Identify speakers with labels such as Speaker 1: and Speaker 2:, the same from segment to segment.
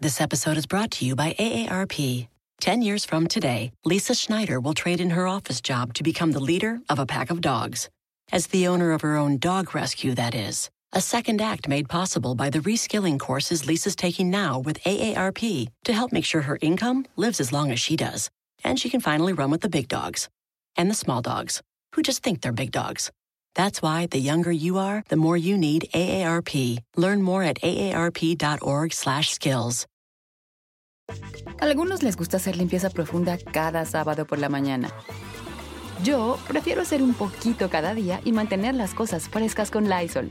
Speaker 1: This episode is brought to you by AARP. 10 years from today, Lisa Schneider will trade in her office job to become the leader of a pack of dogs. As the owner of her own dog rescue, that is. A second act made possible by the reskilling courses Lisa's taking now with AARP to help make sure her income lives as long as she does. And she can finally run with the big dogs and the small dogs who just think they're big dogs. That's why the younger you are, the more you need AARP. Learn more at aarp.org/skills.
Speaker 2: Algunos les gusta hacer limpieza profunda cada sábado por la mañana. Yo prefiero hacer un poquito cada día y mantener las cosas frescas con Lysol.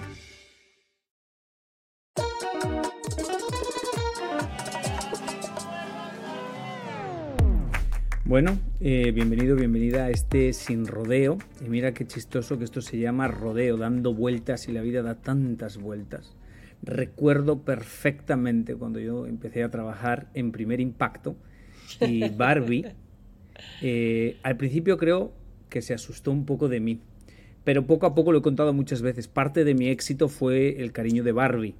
Speaker 3: Bueno, eh, bienvenido, bienvenida a este sin rodeo. Y mira qué chistoso que esto se llama rodeo, dando vueltas y la vida da tantas vueltas. Recuerdo perfectamente cuando yo empecé a trabajar en Primer Impacto y Barbie, eh, al principio creo que se asustó un poco de mí, pero poco a poco lo he contado muchas veces. Parte de mi éxito fue el cariño de Barbie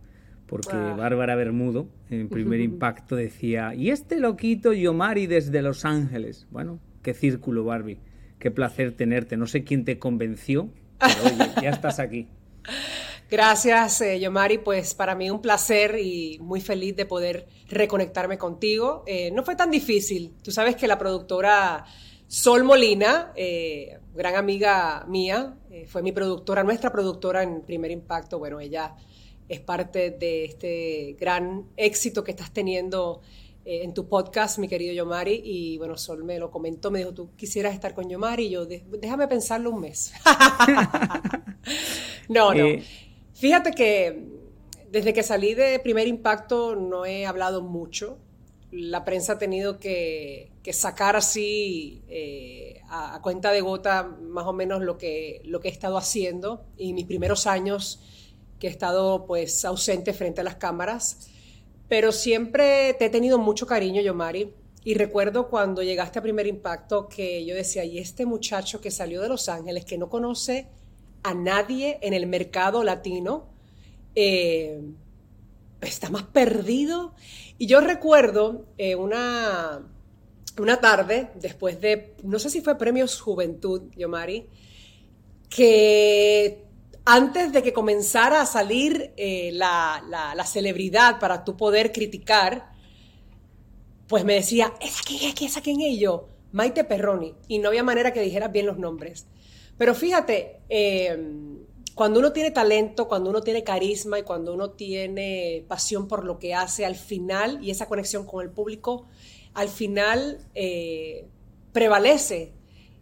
Speaker 3: porque Bárbara Bermudo, en primer impacto, decía, y este loquito Yomari desde Los Ángeles. Bueno, qué círculo, Barbie. Qué placer tenerte. No sé quién te convenció, pero oye, ya estás aquí.
Speaker 4: Gracias, eh, Yomari. Pues para mí un placer y muy feliz de poder reconectarme contigo. Eh, no fue tan difícil. Tú sabes que la productora Sol Molina, eh, gran amiga mía, fue mi productora, nuestra productora en Primer Impacto. Bueno, ella es parte de este gran éxito que estás teniendo eh, en tu podcast, mi querido Yomari. Y bueno, Sol me lo comentó, me dijo, tú quisieras estar con Yomari. Y yo, déjame pensarlo un mes. no, no. Eh. Fíjate que desde que salí de Primer Impacto no he hablado mucho. La prensa ha tenido que, sacar así eh, a, a, cuenta de gota más o menos lo que, lo que he estado haciendo. Y mis primeros años que he estado pues ausente frente a las cámaras, pero siempre te he tenido mucho cariño, Yomari. Y recuerdo cuando llegaste a Primer Impacto que yo decía, y este muchacho que salió de Los Ángeles, que no conoce a nadie en el mercado latino, eh, está más perdido. Y yo recuerdo eh, una, una tarde, después de, no sé si fue Premios Juventud, Yomari, que antes de que comenzara a salir eh, la, celebridad para tú poder criticar, pues me decía, ¿es aquí, es aquí, es aquí en ello? Maite Perroni. Y no había manera que dijeras bien los nombres. Pero fíjate, em, cuando uno tiene talento, cuando uno tiene carisma y cuando uno tiene pasión por lo que hace, al final, y esa conexión con el público, al final eh, prevalece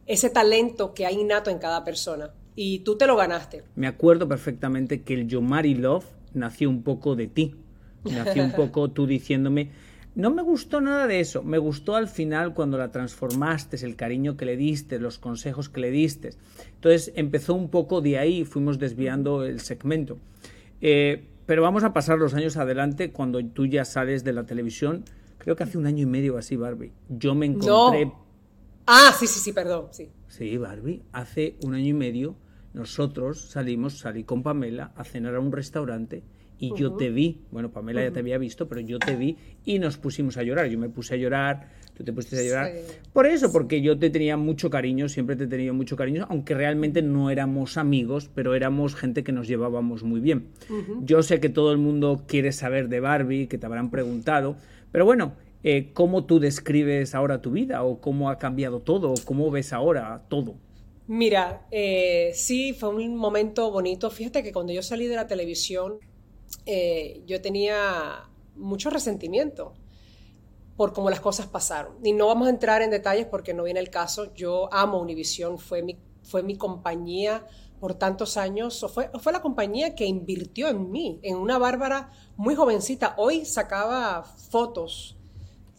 Speaker 4: ese talento que hay innato en cada persona y tú te lo ganaste.
Speaker 3: Me acuerdo perfectamente que el Yomari Love nació un poco de ti. Nació un poco tú diciéndome, no me gustó nada de eso, me gustó al final cuando la transformaste, el cariño que le diste, los consejos que le diste. Entonces empezó un poco de ahí, fuimos desviando el segmento. Eh, pero vamos a pasar los años adelante cuando tú ya sales de la televisión. Creo que hace un año y medio así, Barbie. Yo me encontré...
Speaker 4: Ah, sí, sí, sí, perdón, sí.
Speaker 3: Sí, Barbie. Hace un año y medio nosotros salimos, salí con Pamela a cenar a un restaurante y yo te vi, bueno, Pamela ya te había visto, pero yo te vi y nos pusimos a llorar. Yo me puse a llorar, tú te pusiste a llorar. Por eso, porque yo te tenía mucho cariño, siempre te he tenido mucho cariño, aunque realmente no éramos amigos, pero éramos gente que nos llevábamos muy bien. Yo sé que todo el mundo quiere saber de Barbie, que te habrán preguntado, pero bueno, eh, ¿cómo tú describes ahora tu vida? ¿O cómo ha cambiado todo? ¿O cómo ves ahora todo?
Speaker 4: Mira, eh, sí, fue un momento bonito. Fíjate que cuando yo salí de la televisión, eh, yo tenía mucho resentimiento por cómo las cosas pasaron. Y no vamos a entrar en detalles porque no viene el caso. Yo amo Univision, fue mi, fue mi compañía por tantos años, fue, fue la compañía que invirtió en mí, en una Bárbara muy jovencita. Hoy sacaba fotos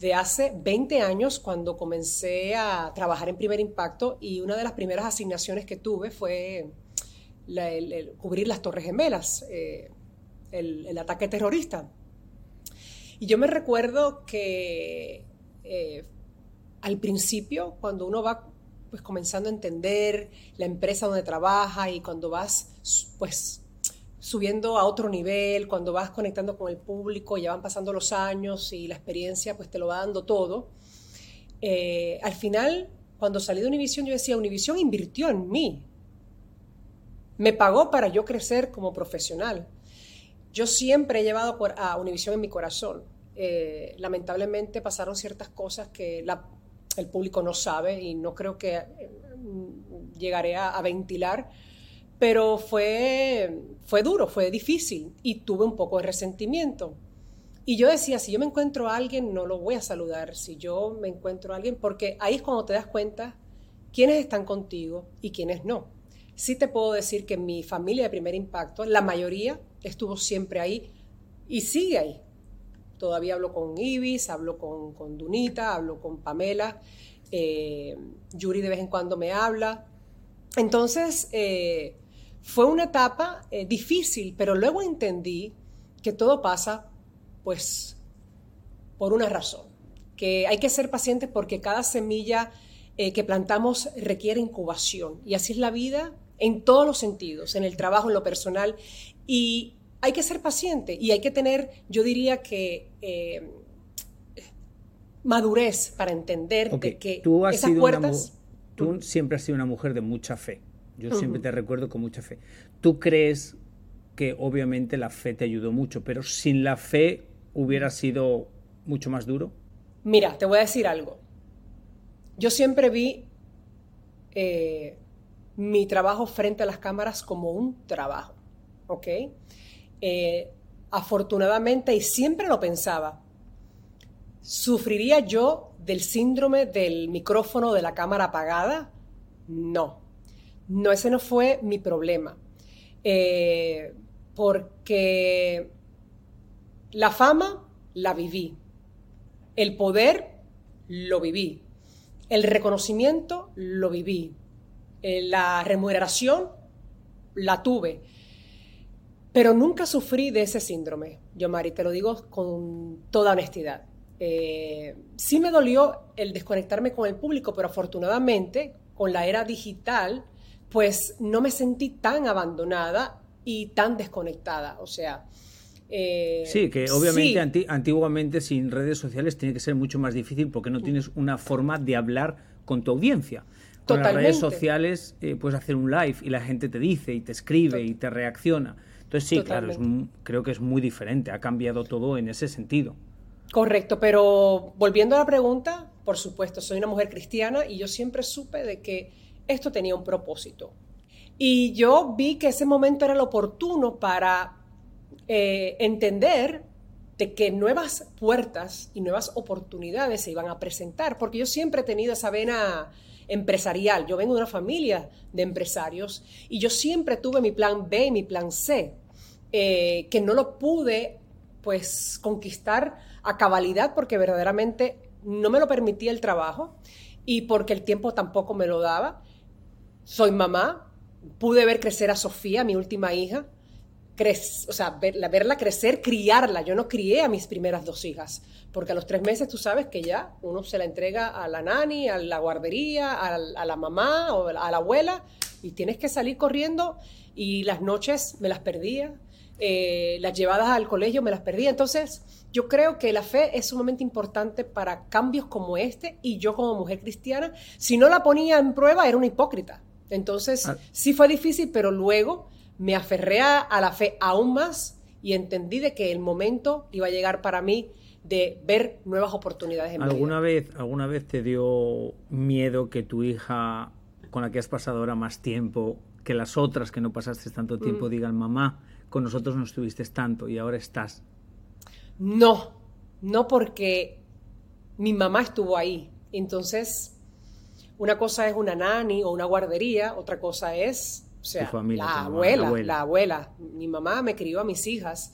Speaker 4: de hace 20 años cuando comencé a trabajar en Primer Impacto y una de las primeras asignaciones que tuve fue cubrir las Torres Gemelas. Eh, el, ataque terrorista. Y yo me recuerdo que eh, al principio, cuando uno va pues comenzando a entender la empresa donde trabaja y cuando vas pues subiendo a otro nivel, cuando vas conectando con el público, ya van pasando los años y la experiencia pues te lo va dando todo. Eh, al final, cuando salí de Univision, yo decía, Univision invirtió en mí, me pagó para yo crecer como profesional. Yo siempre he llevado a Univision en mi corazón. Eh, lamentablemente pasaron ciertas cosas que el público no sabe y no creo que eh, llegaré a ventilar pero fue, fue duro, fue difícil y tuve un poco de resentimiento. Y yo decía, si yo me encuentro a alguien, no lo voy a saludar. Si yo me encuentro a alguien, porque ahí es cuando te das cuenta quiénes están contigo y quiénes no. Sí te puedo decir que mi familia de primer impacto, la mayoría estuvo siempre ahí y sigue ahí. Todavía hablo con Ibis, hablo con, Dunita, hablo con Pamela, eh, Yuri de vez en cuando me habla. Entonces, eh, fue una etapa eh, difícil, pero luego entendí que todo pasa, pues, por una razón, que hay que ser pacientes porque cada semilla eh, que plantamos requiere incubación y así es la vida en todos los sentidos, en el trabajo, en lo personal y hay que ser paciente y hay que tener, yo diría que eh, madurez para entender que
Speaker 3: tú esas puertas... tú siempre has sido una mujer de mucha fe yo siempre te recuerdo con mucha fe. ¿Tú crees que obviamente la fe te ayudó mucho, pero sin la fe hubiera sido mucho más duro?
Speaker 4: Mira, te voy a decir algo. Yo siempre vi eh, mi trabajo frente a las cámaras como un trabajo, ¿ok? Eh, afortunadamente, y siempre lo pensaba, ¿sufriría yo del síndrome del micrófono de la cámara apagada? No. No, ese no fue mi problema. Eh, porque la fama la viví. El poder lo viví. El reconocimiento lo viví. Eh, la remuneración la tuve. Pero nunca sufrí de ese síndrome, yo Mari, te lo digo con toda honestidad. Eh, sí me dolió el desconectarme con el público, pero afortunadamente con la era digital pues no me sentí tan abandonada y tan desconectada. O sea...
Speaker 3: Eh, sí, que obviamente antiguamente sin redes sociales tiene que ser mucho más difícil porque no tienes una forma de hablar con tu audiencia. Con las redes sociales eh, puedes hacer un live y la gente te dice y te escribe y te reacciona. Entonces sí, claro, creo que es muy diferente, ha cambiado todo en ese sentido.
Speaker 4: Correcto, pero volviendo a la pregunta, por supuesto, soy una mujer cristiana y yo siempre supe de que esto tenía un propósito. Y yo vi que ese momento era lo oportuno para eh, entender de que nuevas puertas y nuevas oportunidades se iban a presentar, porque yo siempre he tenido esa vena empresarial, yo vengo de una familia de empresarios y yo siempre tuve mi plan B y mi plan C, eh, que no lo pude pues conquistar a cabalidad porque verdaderamente no me lo permitía el trabajo y porque el tiempo tampoco me lo daba soy mamá, pude ver crecer a Sofía, mi última hija, o sea, verla crecer, criarla. Yo no crié a mis primeras dos hijas, porque a los tres meses tú sabes que ya uno se la entrega a la nani, a la guardería, a, la mamá o a la abuela, y tienes que salir corriendo y las noches me las perdía. Eh, las llevadas al colegio me las perdía. Entonces, yo creo que la fe es sumamente importante para cambios como este y yo como mujer cristiana, si no la ponía en prueba, era una hipócrita. Entonces, ah. sí fue difícil, pero luego me aferré a, la fe aún más y entendí de que el momento iba a llegar para mí de ver nuevas oportunidades en
Speaker 3: ¿Alguna mi vida. Vez, ¿Alguna vez te dio miedo que tu hija, con la que has pasado ahora más tiempo, que las otras que no pasaste tanto tiempo, mm. digan, mamá, con nosotros no estuviste tanto y ahora estás?
Speaker 4: No, no porque mi mamá estuvo ahí. Entonces, una cosa es una nani o una guardería, otra cosa es, o sea, la, abuela, la, abuela, Mi mamá me crió a mis hijas.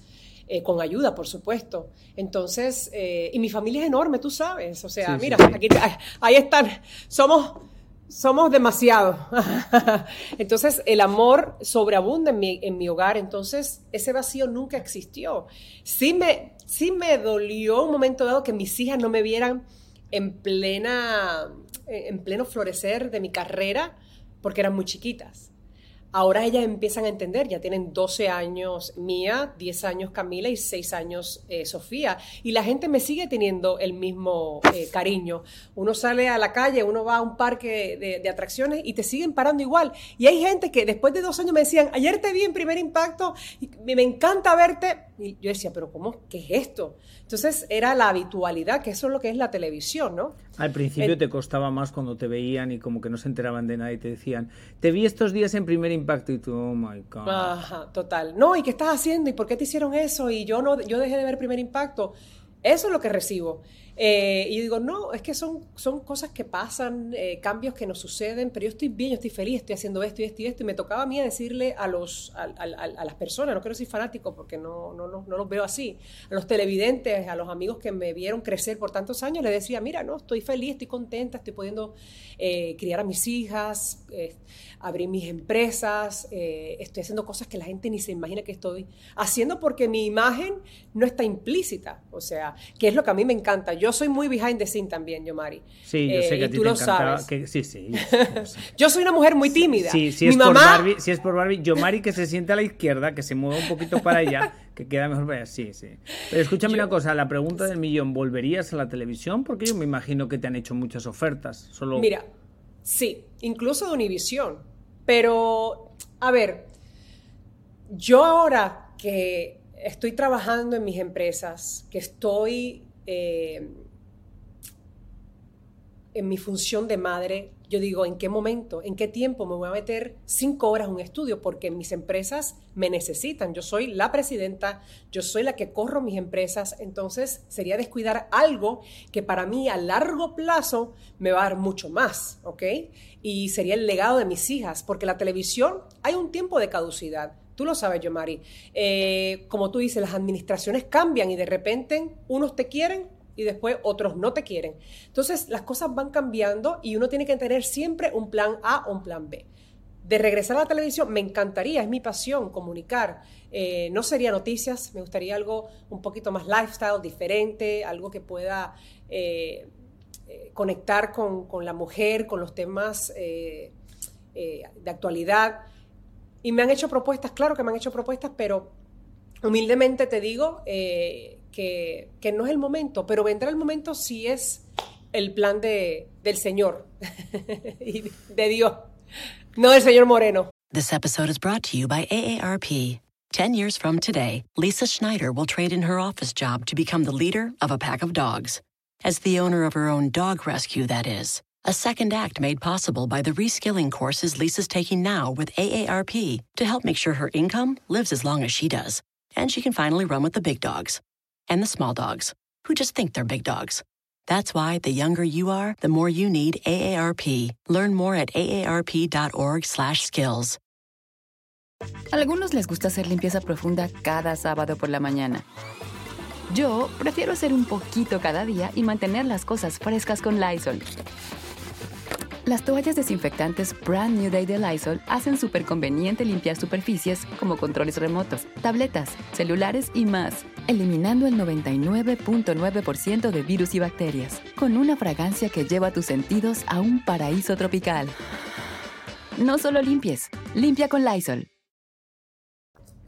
Speaker 4: Eh, con ayuda, por supuesto. Entonces, eh, y mi familia es enorme, tú sabes. O sea, mira, aquí ahí están. Somos somos demasiado. entonces, el amor sobreabunda en mi, en mi, hogar, entonces ese vacío nunca existió. Sí me, sí me dolió un momento dado que mis hijas no me vieran en plena, en pleno florecer de mi carrera porque eran muy chiquitas. Ahora ellas empiezan a entender, ya tienen 12 años Mía, 10 años Camila y 6 años eh, Sofía. Y la gente me sigue teniendo el mismo eh, cariño. Uno sale a la calle, uno va a un parque de, atracciones y te siguen parando igual. Y hay gente que después de dos años me decían, ayer te vi en primer impacto, y me encanta verte. Y yo decía, pero ¿cómo? ¿Qué es esto? Entonces era la habitualidad, que eso es lo que es la televisión, ¿no?
Speaker 3: Al principio te costaba más cuando te veían y como que no se enteraban de nada y te decían, te vi estos días en primer impacto y tú, oh my God.
Speaker 4: Ajá, total. No, ¿y qué estás haciendo? ¿Y por qué te hicieron eso? Y yo no, yo dejé de ver primer impacto. Eso es lo que recibo. Eh, y yo digo, no, es que son, son cosas que pasan, eh, cambios que nos suceden, pero yo estoy bien, yo estoy feliz, estoy haciendo esto y esto y esto. Y me tocaba a mí decirle a, los, a, a, las personas, no quiero decir fanáticos porque no, no, no, no, los veo así, a los televidentes, a los amigos que me vieron crecer por tantos años, les decía, mira, no, estoy feliz, estoy contenta, estoy pudiendo eh, criar a mis hijas, abrir mis empresas, estoy haciendo cosas que la gente ni se imagina que estoy haciendo porque mi imagen no está implícita, o sea, que es lo que a mí me encanta. Yo yo soy muy behind the scene también, Yomari.
Speaker 3: Sí, yo sé eh, que a ti tú te lo sabes. sí, sí.
Speaker 4: Yo, soy una mujer muy tímida.
Speaker 3: Sí, si, es por Barbie, si es por Barbie, Yomari que se siente a la izquierda, que se mueva un poquito para allá, que queda mejor para allá. Sí, sí. Pero escúchame una cosa, la pregunta del millón, ¿volverías a la televisión? Porque yo me imagino que te han hecho muchas ofertas. Solo...
Speaker 4: Mira, sí, incluso de Univisión. Pero, a ver, yo ahora que estoy trabajando en mis empresas, que estoy eh, en mi función de madre, yo digo, ¿en qué momento, en qué tiempo me voy a meter cinco horas en un estudio? Porque mis empresas me necesitan. Yo soy la presidenta, yo soy la que corro mis empresas, entonces sería descuidar algo que para mí a largo plazo me va a dar mucho más, ¿ok? Y sería el legado de mis hijas, porque la televisión hay un tiempo de caducidad. Tú lo sabes, Yomari. Eh, como tú dices, las administraciones cambian y de repente unos te quieren y después otros no te quieren. Entonces las cosas van cambiando y uno tiene que tener siempre un plan A o un plan B. De regresar a la televisión, me encantaría, es mi pasión comunicar. Eh, no sería noticias, me gustaría algo un poquito más lifestyle, diferente, algo que pueda eh, conectar con, con, la mujer, con los temas de actualidad. Y me han hecho propuestas, claro que me han hecho propuestas, pero humildemente te digo eh, que, no es el momento, pero vendrá el momento si es el plan de, del Señor y de Dios, no del señor Moreno.
Speaker 1: This episode is brought to you by AARP. Ten years from today, Lisa Schneider will trade in her office job to become the leader of a pack of dogs. As the owner of her own dog rescue, that is. A second act made possible by the reskilling courses Lisa's taking now with AARP to help make sure her income lives as long as she does. And she can finally run with the big dogs and the small dogs who just think they're big dogs. That's why the younger you are, the more you need AARP. Learn more at aarp.org/skills.
Speaker 2: Algunos les gusta hacer limpieza profunda cada sábado por la mañana. Yo prefiero hacer un poquito cada día y mantener las cosas frescas con Lysol. Las toallas desinfectantes Brand New Day de Lysol hacen súper conveniente limpiar superficies como controles remotos, tabletas, celulares y más, eliminando el 99.9% de virus y bacterias, con una fragancia que lleva tus sentidos a un paraíso tropical. No solo limpies, limpia con Lysol.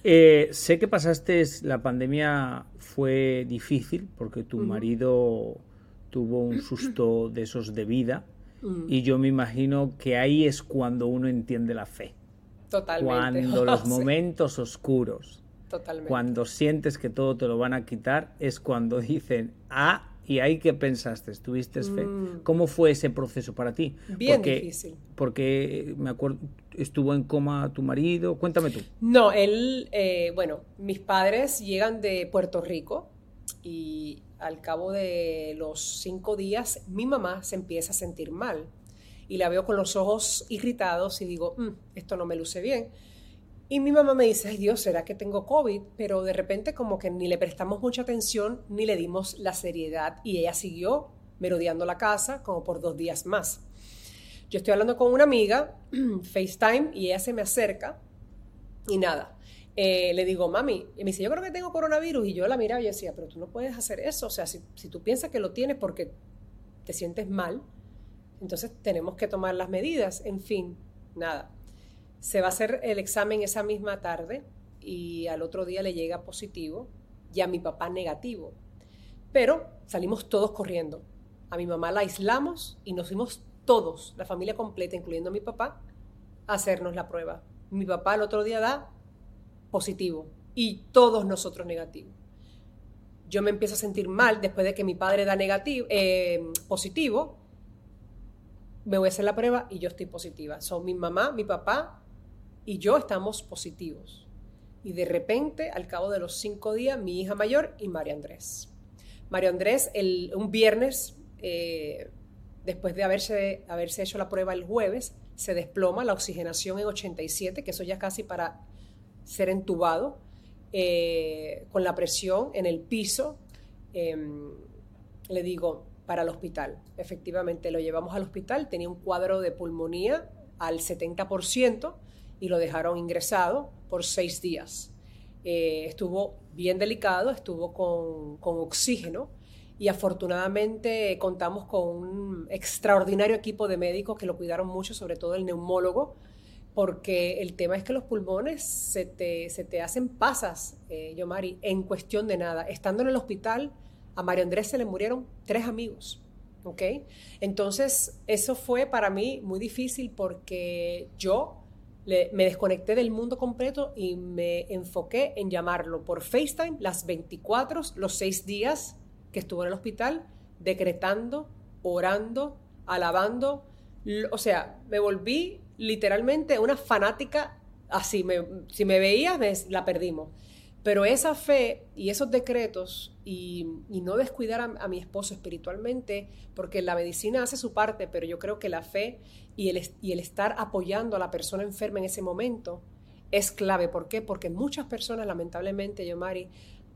Speaker 3: Eh, sé que pasaste la pandemia fue difícil porque tu marido tuvo un susto de esos de vida Mm. Y yo me imagino que ahí es cuando uno entiende la fe.
Speaker 4: Totalmente.
Speaker 3: Cuando los momentos oscuros, Totalmente. cuando sientes que todo te lo van a quitar, es cuando dicen, ah, ¿y ahí qué pensaste? ¿Tuviste fe? Mm. ¿Cómo fue ese proceso para ti?
Speaker 4: Bien difícil.
Speaker 3: Porque me acuerdo, estuvo en coma tu marido, cuéntame tú.
Speaker 4: No, él, eh, bueno, mis padres llegan de Puerto Rico y al cabo de los cinco días, mi mamá se empieza a sentir mal y la veo con los ojos irritados y digo, mm, esto no me luce bien. Y mi mamá me dice, ay Dios, ¿será que tengo COVID? Pero de repente como que ni le prestamos mucha atención ni le dimos la seriedad y ella siguió merodeando la casa como por dos días más. Yo estoy hablando con una amiga, FaceTime, y ella se me acerca y nada. Eh, le digo, mami, y me dice, yo creo que tengo coronavirus. Y yo la miraba y decía, pero tú no puedes hacer eso. O sea, si, si tú piensas que lo tienes porque te sientes mal, entonces tenemos que tomar las medidas. En fin, nada. Se va a hacer el examen esa misma tarde y al otro día le llega positivo y a mi papá negativo. Pero salimos todos corriendo. A mi mamá la aislamos y nos fuimos todos, la familia completa, incluyendo a mi papá, a hacernos la prueba. Mi papá el otro día da positivo y todos nosotros negativos. Yo me empiezo a sentir mal después de que mi padre da negativo, eh, positivo. Me voy a hacer la prueba y yo estoy positiva. Son mi mamá, mi papá y yo estamos positivos. Y de repente, al cabo de los cinco días, mi hija mayor y María Andrés. María Andrés, el, un viernes, eh, después de haberse, haberse hecho la prueba el jueves, se desploma la oxigenación en 87, que eso ya casi para ser entubado, eh, con la presión en el piso. Em, le digo, para el hospital. Efectivamente, lo llevamos al hospital, tenía un cuadro de pulmonía al 70% y lo dejaron ingresado por seis días. Eh, estuvo bien delicado, estuvo con, con, oxígeno y afortunadamente contamos con un extraordinario equipo de médicos que lo cuidaron mucho, sobre todo el neumólogo, porque el tema es que los pulmones se te, se te hacen pasas, eh, Yomari, en cuestión de nada. Estando en el hospital, a Mario Andrés se le murieron tres amigos. ¿ok? Entonces, eso fue para mí muy difícil porque yo me desconecté del mundo completo y me enfoqué en llamarlo por FaceTime las 24, los seis días que estuvo en el hospital, decretando, orando, alabando. O sea, me volví literalmente una fanática así. si me veías, la perdimos. Pero esa fe y esos decretos y, no descuidar a, mi esposo espiritualmente, porque la medicina hace su parte, pero yo creo que la fe y el, estar apoyando a la persona enferma en ese momento es clave. ¿Por qué? Porque muchas personas, lamentablemente, yo, Mari,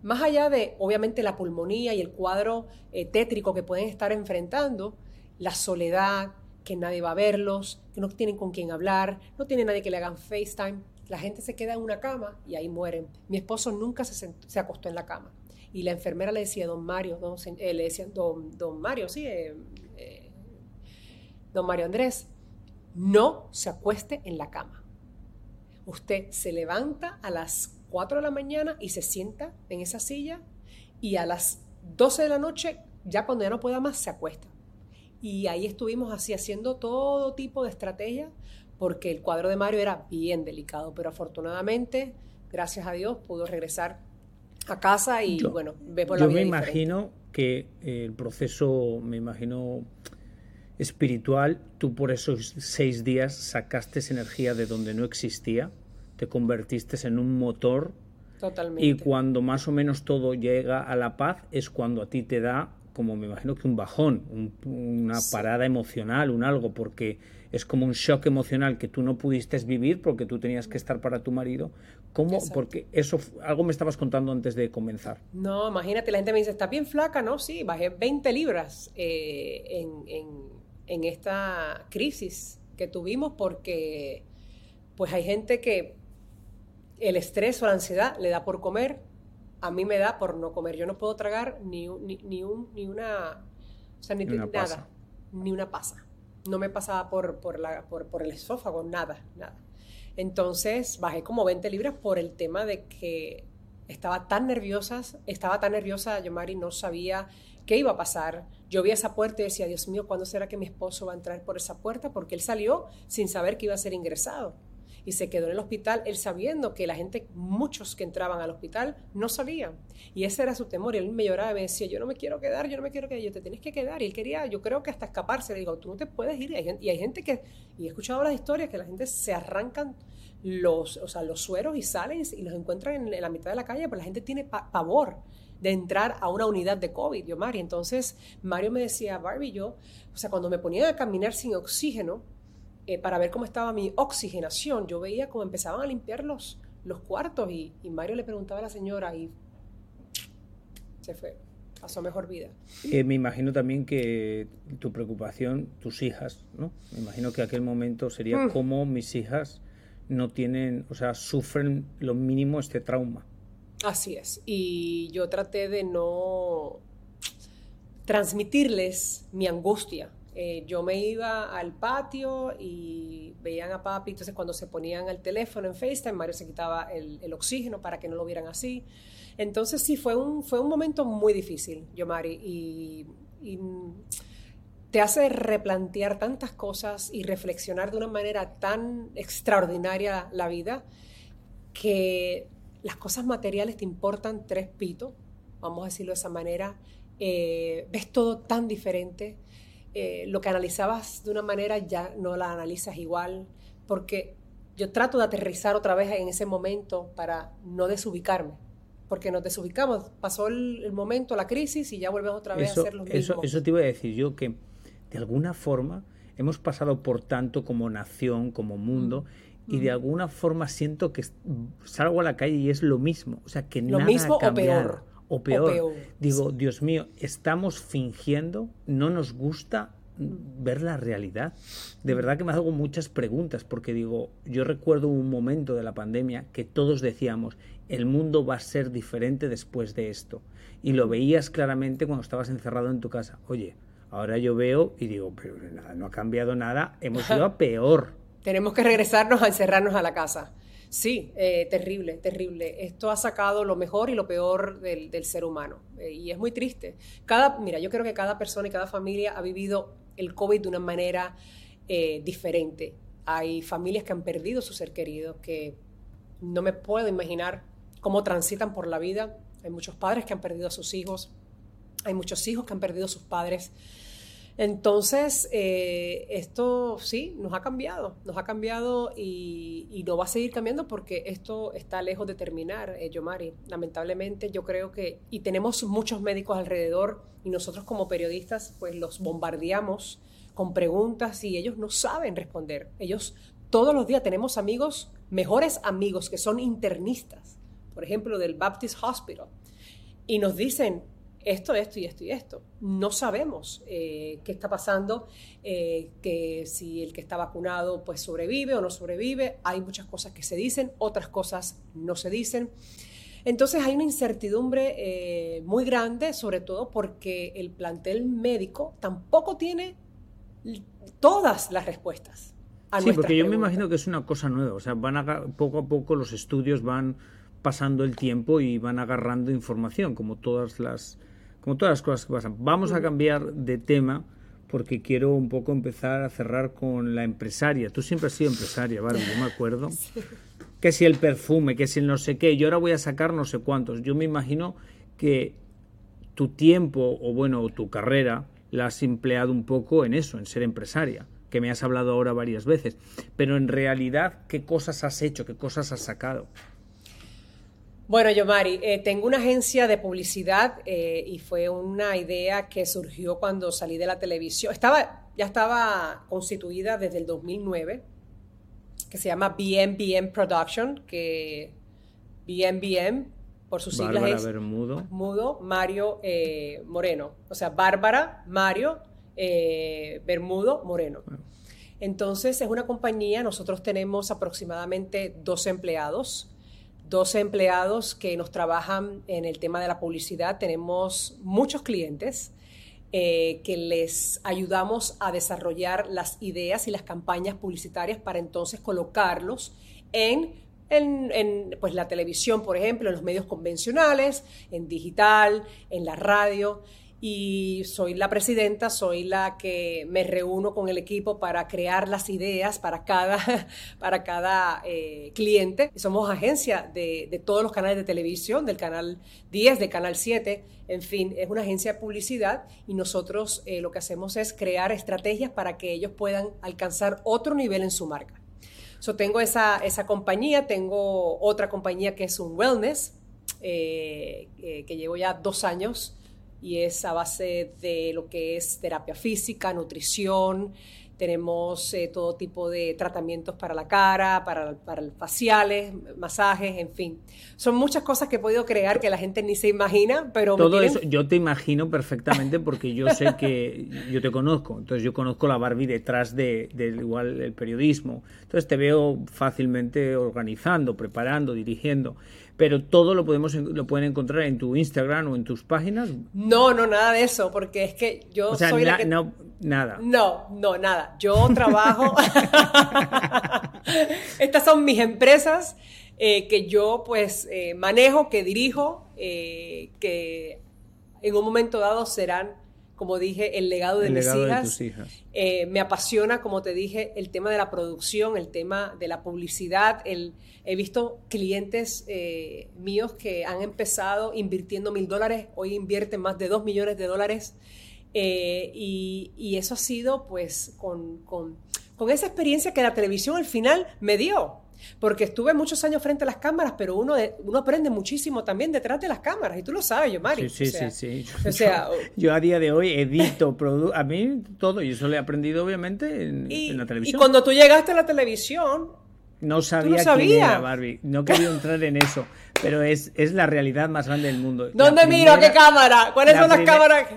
Speaker 4: más allá de, obviamente, la pulmonía y el cuadro eh, tétrico que pueden estar enfrentando, la soledad, que nadie va a verlos, que no tienen con quién hablar, no tienen nadie que le hagan FaceTime, la gente se queda en una cama y ahí mueren. Mi esposo nunca se, se acostó en la cama. Y la enfermera le decía, don Mario, don, eh, le decía, don, don Mario, sí, eh, eh, don Mario Andrés, no se acueste en la cama. Usted se levanta a las 4 de la mañana y se sienta en esa silla y a las 12 de la noche, ya cuando ya no pueda más, se acuesta. Y ahí estuvimos así haciendo todo tipo de estrategias porque el cuadro de Mario era bien delicado, pero afortunadamente, gracias a Dios, pudo regresar a casa y bueno,
Speaker 3: ve por la Yo me imagino que el proceso, me imagino espiritual, tú por esos seis días sacaste energía de donde no existía, te convertiste en un motor.
Speaker 4: Totalmente.
Speaker 3: Y cuando más o menos todo llega a la paz es cuando a ti te da, como me imagino que un bajón, una parada emocional, un algo, porque es como un shock emocional que tú no pudiste vivir porque tú tenías que estar para tu marido. ¿Cómo? Porque eso, algo me estabas contando antes de comenzar.
Speaker 4: No, imagínate, la gente me dice, está bien flaca, ¿no? Sí, bajé 20 libras eh, en, en, esta crisis que tuvimos porque pues hay gente que el estrés o la ansiedad le da por comer, a mí me da por no comer. Yo no puedo tragar ni, ni, ni, un, ni una, o sea, ni, nada, ni una pasa no me pasaba por, por, la, por, por el esófago, nada, nada. Entonces bajé como 20 libras por el tema de que estaba tan nerviosa, estaba tan nerviosa, yo Mari no sabía qué iba a pasar. Yo vi esa puerta y decía, Dios mío, ¿cuándo será que mi esposo va a entrar por esa puerta? Porque él salió sin saber que iba a ser ingresado y se quedó en el hospital, él sabiendo que la gente, muchos que entraban al hospital, no sabían. Y ese era su temor. Y él me lloraba y me decía, yo no me quiero quedar, yo no me quiero quedar, yo te tienes que quedar. Y él quería, yo creo que hasta escaparse. Le digo, tú no te puedes ir. Y hay gente, que, y he escuchado las historias, que la gente se arrancan los, o sea, los sueros y salen y los encuentran en, la mitad de la calle, pero la gente tiene pavor de entrar a una unidad de COVID, yo, Mario. Entonces, Mario me decía, Barbie, yo, o sea, cuando me ponía a caminar sin oxígeno, eh, para ver cómo estaba mi oxigenación. Yo veía cómo empezaban a limpiar los, los cuartos y, Mario le preguntaba a la señora y se fue. a su mejor vida.
Speaker 3: Eh, me imagino también que tu preocupación, tus hijas, ¿no? Me imagino que aquel momento sería mm. cómo mis hijas no tienen, o sea, sufren lo mínimo este trauma.
Speaker 4: Así es. Y yo traté de no transmitirles mi angustia. Eh, yo me iba al patio y veían a papi, entonces cuando se ponían al teléfono en FaceTime, Mario se quitaba el, oxígeno para que no lo vieran así. Entonces sí, fue un, fue un momento muy difícil, Yomari, y, y te hace replantear tantas cosas y reflexionar de una manera tan extraordinaria la vida que las cosas materiales te importan tres pitos, vamos a decirlo de esa manera, eh, ves todo tan diferente, eh, lo que analizabas de una manera ya no la analizas igual, porque yo trato de aterrizar otra vez en ese momento para no desubicarme, porque nos desubicamos, pasó el, momento, la crisis y ya volvemos otra vez a hacer lo
Speaker 3: mismo. Eso, te iba a decir yo, que de alguna forma hemos pasado por tanto como nación, como mundo, y de alguna forma siento que salgo a la calle y es lo mismo. O sea, que lo mismo o peor. O peor. Digo, Dios mío, estamos fingiendo, no nos gusta ver la realidad. De verdad que me hago muchas preguntas porque digo, yo recuerdo un momento de la pandemia que todos decíamos, el mundo va a ser diferente después de esto. Y lo veías claramente cuando estabas encerrado en tu casa. Oye, ahora yo veo y digo, pero nada, no ha cambiado nada, hemos ido a peor.
Speaker 4: Tenemos que regresarnos a encerrarnos a la casa. Sí, eh, terrible, terrible. Esto ha sacado lo mejor y lo peor del, ser humano. Eh, y es muy triste. Cada, mira, yo creo que cada persona y cada familia ha vivido el COVID de una manera eh, diferente. Hay familias que han perdido su ser querido, que no me puedo imaginar cómo transitan por la vida. Hay muchos padres que han perdido a sus hijos. Hay muchos hijos que han perdido a sus padres. Entonces, eh, esto sí, nos ha cambiado, nos ha cambiado y, no va a seguir cambiando porque esto está lejos de terminar, eh, Yomari. Lamentablemente, yo creo que, y tenemos muchos médicos alrededor y nosotros como periodistas, pues los bombardeamos con preguntas y ellos no saben responder. Ellos todos los días tenemos amigos, mejores amigos que son internistas, por ejemplo, del Baptist Hospital, y nos dicen, esto, esto y esto y esto. No sabemos eh, qué está pasando, eh, que si el que está vacunado pues sobrevive o no sobrevive. Hay muchas cosas que se dicen, otras cosas no se dicen. Entonces hay una incertidumbre eh, muy grande, sobre todo porque el plantel médico tampoco tiene todas las respuestas.
Speaker 3: A sí, porque yo me imagino que es una cosa nueva. O sea, van a, poco a poco los estudios van pasando el tiempo y van agarrando información, como todas las como todas las cosas que pasan. Vamos a cambiar de tema porque quiero un poco empezar a cerrar con la empresaria. Tú siempre has sido empresaria, ¿vale? Yo me acuerdo. Que si el perfume, que si el no sé qué, yo ahora voy a sacar no sé cuántos. Yo me imagino que tu tiempo o bueno, tu carrera la has empleado un poco en eso, en ser empresaria, que me has hablado ahora varias veces. Pero en realidad, ¿qué cosas has hecho? ¿Qué cosas has sacado?
Speaker 4: Bueno, Yomari, eh, tengo una agencia de publicidad eh, y fue una idea que surgió cuando salí de la televisión. Estaba, ya estaba constituida desde el 2009, que se llama BMBM Production, que BMBM, por sus siglas es
Speaker 3: Bermudo.
Speaker 4: Mudo Mario eh, Moreno. O sea, Bárbara Mario Bermudo Moreno. Entonces, es una compañía, nosotros tenemos aproximadamente dos empleados 12 empleados que nos trabajan en el tema de la publicidad. Tenemos muchos clientes eh, que les ayudamos a desarrollar las ideas y las campañas publicitarias para entonces colocarlos en, en, pues, la televisión, por ejemplo, en los medios convencionales, en digital, en la radio y soy la presidenta, soy la que me reúno con el equipo para crear las ideas para cada, para cada eh, cliente. Somos agencia de, todos los canales de televisión, del canal 10, del canal 7, en fin, es una agencia de publicidad y nosotros eh, lo que hacemos es crear estrategias para que ellos puedan alcanzar otro nivel en su marca. So, tengo esa, esa compañía, tengo otra compañía que es un wellness, eh, que llevo ya dos años y es a base de lo que es terapia física, nutrición, tenemos eh, todo tipo de tratamientos para la cara, para, para faciales, masajes, en fin. Son muchas cosas que he podido crear que la gente ni se imagina, pero...
Speaker 3: Todo eso yo te imagino perfectamente porque yo sé que yo te conozco, entonces yo conozco la Barbie detrás de, igual el periodismo, entonces te veo fácilmente organizando, preparando, dirigiendo pero todo lo podemos lo pueden encontrar en tu Instagram o en tus páginas.
Speaker 4: No, no, nada de eso, porque es que yo soy la que...
Speaker 3: no, Nada.
Speaker 4: No, no, nada. Yo trabajo. Estas son mis empresas eh, que yo pues eh, manejo, que dirijo, eh, que en un momento dado serán, como dije, el legado de mis hijas. me apasiona, como te dije, el tema de la producción, el tema de la publicidad. El, he visto clientes míos que han empezado invirtiendo mil dólares, hoy invierten más de dos millones de dólares eh, y, eso ha sido pues con, con, esa experiencia que la televisión al final me dio. Porque estuve muchos años frente a las cámaras, pero uno, uno aprende muchísimo también detrás de las cámaras. Y tú lo sabes, yo, Mari.
Speaker 3: Sí, sí, sí. Yo, yo, a día de hoy edito, a mí todo, y eso lo he aprendido obviamente en, la televisión.
Speaker 4: Y cuando tú llegaste a la televisión,
Speaker 3: no sabía, quién era Barbie. No quería entrar en eso pero es, es la realidad más grande del mundo.
Speaker 4: ¿Dónde miro? ¿Qué cámara? ¿Cuáles son las cámaras?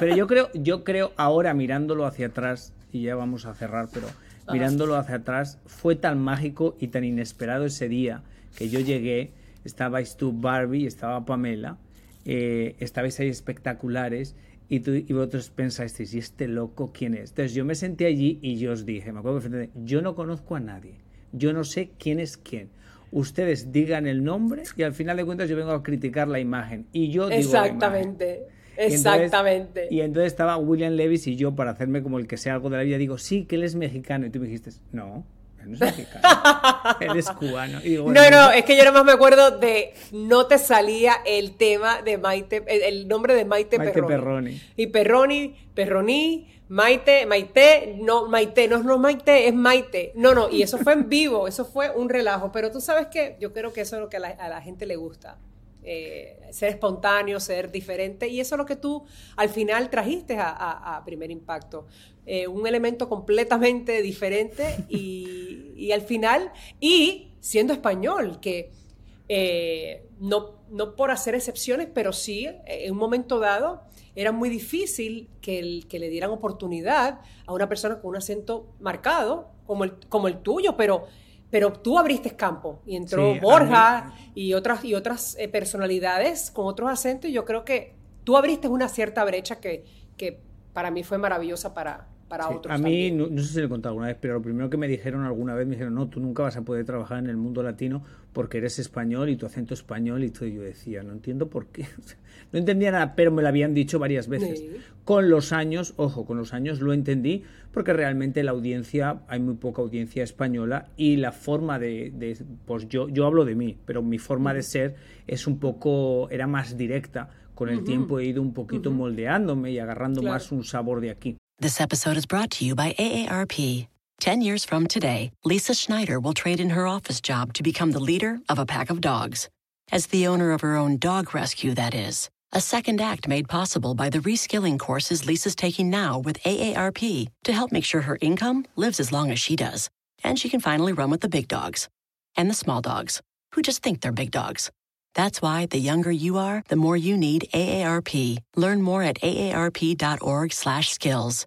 Speaker 3: pero yo creo, yo creo ahora mirándolo hacia atrás, y ya vamos a cerrar, pero mirándolo hacia atrás, fue tan mágico y tan inesperado ese día que yo llegué, estabais tú, Barbie, estaba Pamela, eh, estabais ahí espectaculares. Y, tú, y vosotros pensasteis, ¿y este loco quién es? Entonces yo me senté allí y yo os dije, me acuerdo perfectamente, yo no conozco a nadie, yo no sé quién es quién ustedes digan el nombre y al final de cuentas yo vengo a criticar la imagen. Y yo digo
Speaker 4: Exactamente. Exactamente.
Speaker 3: Y entonces, estaba William Levis y yo para hacerme como el que sea algo de la vida digo, sí, que él es mexicano. Y tú me dijiste, no, él no es mexicano, él es cubano.
Speaker 4: no, no, es que yo nada más me acuerdo de, no te salía el tema de Maite, el, nombre de Maite, Maite Perroni. Y Perroni, Perroni, Maite, Maite, no, Maite, no, no Maite, es Maite. No, no, y eso fue en vivo, eso fue un relajo. Pero tú sabes que yo creo que eso es lo que a la, gente le gusta. Eh, ser espontáneo, ser diferente, y eso es lo que tú al final trajiste a, Primer Impacto. Eh, un elemento completamente diferente y, al final, y siendo español, que eh, no, no por hacer excepciones, pero sí en un momento dado era muy difícil que, que le dieran oportunidad a una persona con un acento marcado como el, como el tuyo, pero, pero tú abriste campo y entró Borja y otras, y otras eh, personalidades con otros acentos y yo creo que tú abriste una cierta brecha que, que para mí fue maravillosa para, para otros.
Speaker 3: A mí, no, sé si le he contado alguna vez, pero lo primero que me dijeron alguna vez, me dijeron, no, tú nunca vas a poder trabajar en el mundo latino porque eres español y tu acento español y todo. Y yo decía, no entiendo por qué. no entendía nada, pero me lo habían dicho varias veces. Con los años, ojo, con los años lo entendí porque realmente la audiencia, hay muy poca audiencia española y la forma de, pues yo, yo hablo de mí, pero mi forma de ser es un poco, era más directa. Con el tiempo he ido un poquito moldeándome y agarrando más un sabor de aquí.
Speaker 1: This episode is brought to you by AARP. Ten years from today, Lisa Schneider will trade in her office job to become the leader of a pack of dogs. As the owner of her own dog rescue, that is. A second act made possible by the reskilling courses Lisa's taking now with AARP to help make sure her income lives as long as she does. And she can finally run with the big dogs and the small dogs who just think they're big dogs. That's why the younger you are, the more you need AARP. Learn more at aarp.org/skills.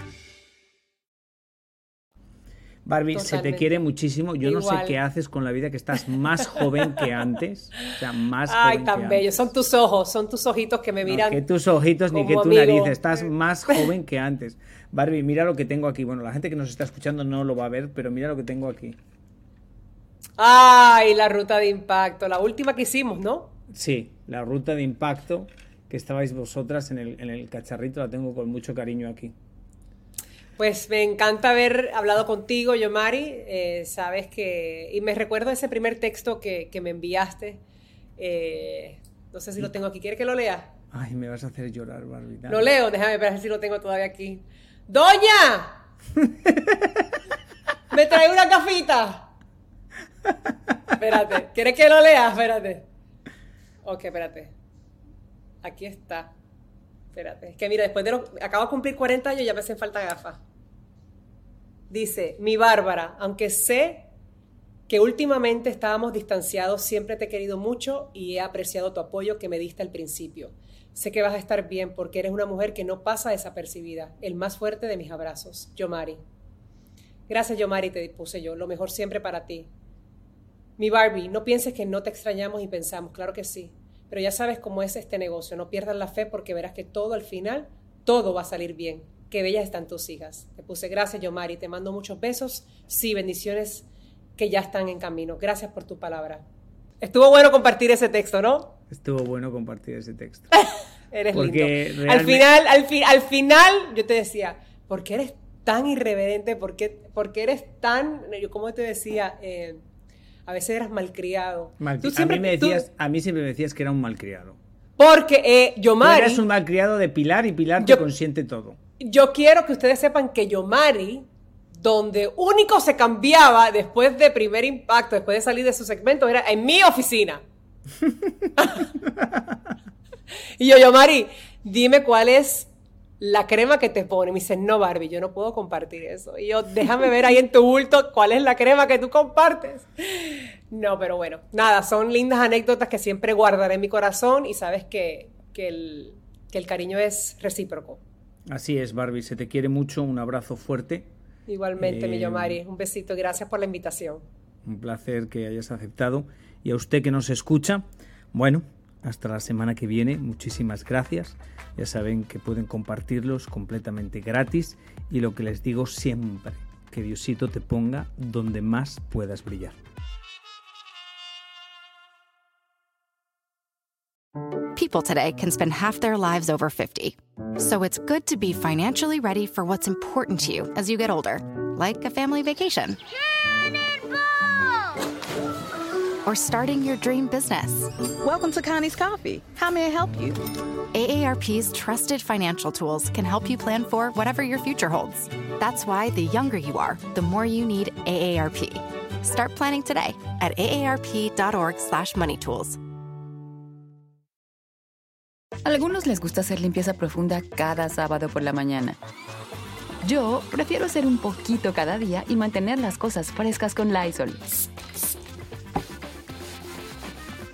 Speaker 3: Barbie, se te quiere muchísimo. Yo no sé qué haces con la vida, que estás más joven que antes. O sea, más
Speaker 4: Ay, tan bello. Son tus ojos, son tus ojitos que me miran.
Speaker 3: que tus ojitos ni que tu nariz. Estás más joven que antes. Barbie, mira lo que tengo aquí. Bueno, la gente que nos está escuchando no lo va a ver, pero mira lo que tengo aquí.
Speaker 4: Ay, la ruta de impacto. La última que hicimos, ¿no?
Speaker 3: Sí, la ruta de impacto que estabais vosotras en el, en el cacharrito. La tengo con mucho cariño aquí.
Speaker 4: Pues me encanta haber hablado contigo, Yomari. Eh, sabes que. Y me recuerdo ese primer texto que, me enviaste. Eh, no sé si lo tengo aquí. ¿Quieres que lo lea?
Speaker 3: Ay, me vas a hacer llorar, Barbie.
Speaker 4: Lo leo, déjame ver si lo tengo todavía aquí. ¡Doña! ¡Me trae una cafita! Espérate, ¿quieres que lo lea? Espérate. Ok, espérate. Aquí está. Espérate. Es que mira, después de los. Acabo de cumplir 40 años ya me hacen falta gafas. Dice, mi Bárbara, aunque sé que últimamente estábamos distanciados, siempre te he querido mucho y he apreciado tu apoyo que me diste al principio. Sé que vas a estar bien porque eres una mujer que no pasa desapercibida. El más fuerte de mis abrazos. Yomari. Gracias, Yomari, te puse yo. Lo mejor siempre para ti. Mi Barbie, no pienses que no te extrañamos y pensamos. Claro que sí. Pero ya sabes cómo es este negocio. No pierdas la fe porque verás que todo al final, todo va a salir bien. Qué bellas están tus hijas. Te puse gracias, Yomari. Te mando muchos besos. Sí, bendiciones que ya están en camino. Gracias por tu palabra. Estuvo bueno compartir ese texto, ¿no?
Speaker 3: Estuvo bueno compartir ese texto.
Speaker 4: eres Porque lindo. Al final, al, al final, yo te decía, ¿por qué eres tan irreverente? ¿Por qué, eres tan, yo como te decía, eh, a veces eras malcriado.
Speaker 3: a, mí me decías, a mí siempre me decías que era un malcriado.
Speaker 4: Porque eh, Yomari...
Speaker 3: Tú eres un malcriado de Pilar y Pilar te consiente todo.
Speaker 4: Yo quiero que ustedes sepan que Yomari donde único se cambiaba después de primer impacto, después de salir de su segmento, era en mi oficina. y yo, yo, Mari, dime cuál es la crema que te pone. Me dice, no, Barbie, yo no puedo compartir eso. Y yo, déjame ver ahí en tu bulto cuál es la crema que tú compartes. No, pero bueno, nada, son lindas anécdotas que siempre guardaré en mi corazón y sabes que, que, el, que el cariño es recíproco.
Speaker 3: Así es, Barbie, se te quiere mucho, un abrazo fuerte
Speaker 4: Igualmente, mi Yomari. Un besito y gracias por la invitación.
Speaker 3: Un placer que hayas aceptado. Y a usted que nos escucha, bueno, hasta la semana que viene. Muchísimas gracias. Ya saben que pueden compartirlos completamente gratis. Y lo que les digo siempre, que Diosito te ponga donde más puedas brillar.
Speaker 5: People today can spend half their lives over 50. So it's good to be financially ready for what's important to you as you get older, like a family vacation. Or starting your dream business.
Speaker 6: Welcome to Connie's Coffee. How may I help you?
Speaker 5: AARP's trusted financial tools can help you plan for whatever your future holds. That's why the younger you are, the more you need AARP. Start planning today at aarp.org/moneytools.
Speaker 2: Algunos les gusta hacer limpieza profunda cada sábado por la mañana. Yo prefiero hacer un poquito cada día y mantener las cosas frescas con Lysol.